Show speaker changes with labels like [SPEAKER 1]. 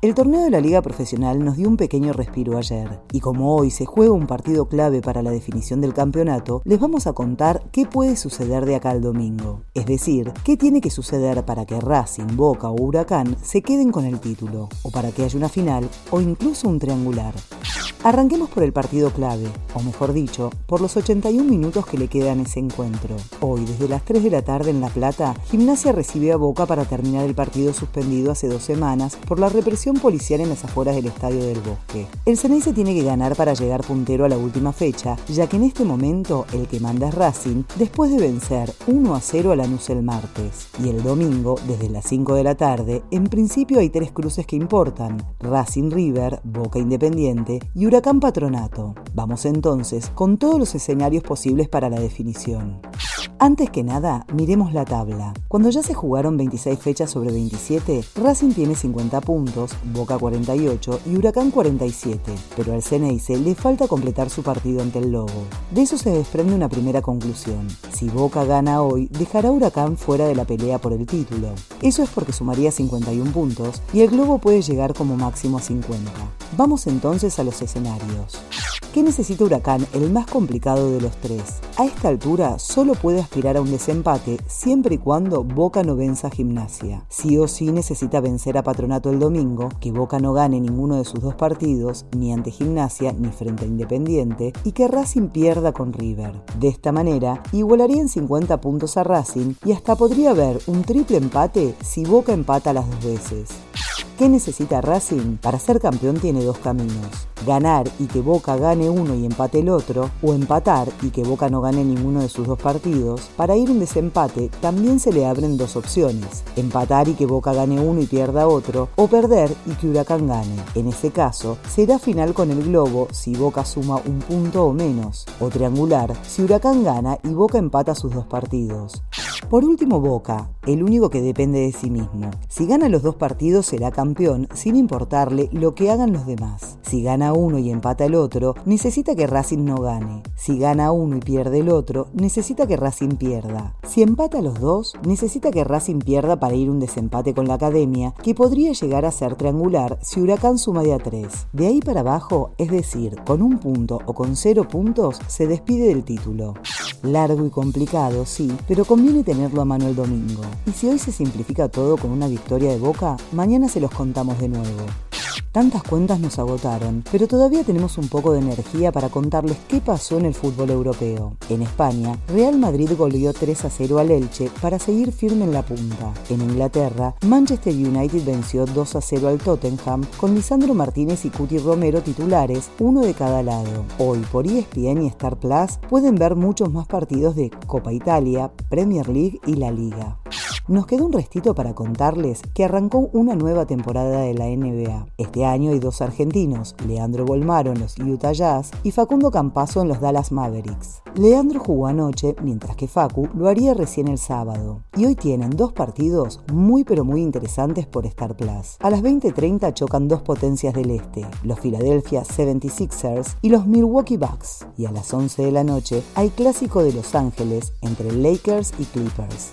[SPEAKER 1] El torneo de la Liga Profesional nos dio un pequeño respiro ayer, y como hoy se juega un partido clave para la definición del campeonato, les vamos a contar qué puede suceder de acá al domingo. Es decir, qué tiene que suceder para que Racing, Boca o Huracán se queden con el título, o para que haya una final, o incluso un triangular. Arranquemos por el partido clave, o mejor dicho, por los 81 minutos que le quedan ese encuentro. Hoy, desde las 3 de la tarde en La Plata, Gimnasia recibe a Boca para terminar el partido suspendido hace dos semanas por la represión policial en las afueras del Estadio del Bosque. El se tiene que ganar para llegar puntero a la última fecha, ya que en este momento el que manda es Racing, después de vencer 1 a 0 a Lanús el martes. Y el domingo, desde las 5 de la tarde, en principio hay tres cruces que importan, Racing River, Boca Independiente y Huracán Patronato. Vamos entonces con todos los escenarios posibles para la definición. Antes que nada, miremos la tabla. Cuando ya se jugaron 26 fechas sobre 27, Racing tiene 50 puntos, Boca 48 y Huracán 47, pero al Ceneice le falta completar su partido ante el Lobo. De eso se desprende una primera conclusión. Si Boca gana hoy, dejará a Huracán fuera de la pelea por el título. Eso es porque sumaría 51 puntos y el Globo puede llegar como máximo a 50. Vamos entonces a los escenarios. ¿Qué necesita Huracán, el más complicado de los tres? A esta altura solo puede aspirar a un desempate siempre y cuando Boca no venza a Gimnasia. Sí o sí necesita vencer a Patronato el domingo, que Boca no gane ninguno de sus dos partidos, ni ante Gimnasia ni frente a Independiente, y que Racing pierda con River. De esta manera, igualaría en 50 puntos a Racing y hasta podría haber un triple empate si Boca empata las dos veces. ¿Qué necesita Racing? Para ser campeón tiene dos caminos. Ganar y que Boca gane uno y empate el otro, o empatar y que Boca no gane ninguno de sus dos partidos. Para ir un desempate también se le abren dos opciones. Empatar y que Boca gane uno y pierda otro, o perder y que Huracán gane. En ese caso, será final con el globo si Boca suma un punto o menos, o triangular si Huracán gana y Boca empata sus dos partidos. Por último, Boca, el único que depende de sí mismo. Si gana los dos partidos será campeón sin importarle lo que hagan los demás. Si gana uno y empata el otro, necesita que Racing no gane. Si gana uno y pierde el otro, necesita que Racing pierda. Si empata los dos, necesita que Racing pierda para ir un desempate con la academia, que podría llegar a ser triangular si Huracán suma de a tres. De ahí para abajo, es decir, con un punto o con cero puntos, se despide del título. Largo y complicado, sí, pero conviene tenerlo a mano el domingo. Y si hoy se simplifica todo con una victoria de Boca, mañana se los contamos de nuevo. Tantas cuentas nos agotaron, pero todavía tenemos un poco de energía para contarles qué pasó en el fútbol europeo. En España, Real Madrid goleó 3 a 0 al Elche para seguir firme en la punta. En Inglaterra, Manchester United venció 2 a 0 al Tottenham con Lisandro Martínez y Cuti Romero titulares, uno de cada lado. Hoy por ESPN y Star Plus pueden ver muchos más partidos de Copa Italia, Premier League y la Liga. Nos quedó un restito para contarles que arrancó una nueva temporada de la NBA. Este año hay dos argentinos, Leandro Bolmaro en los Utah Jazz y Facundo Campazo en los Dallas Mavericks. Leandro jugó anoche, mientras que Facu lo haría recién el sábado. Y hoy tienen dos partidos muy pero muy interesantes por Star Plus. A las 20:30 chocan dos potencias del este, los Philadelphia 76ers y los Milwaukee Bucks. Y a las 11 de la noche hay clásico de Los Ángeles entre Lakers y Clippers.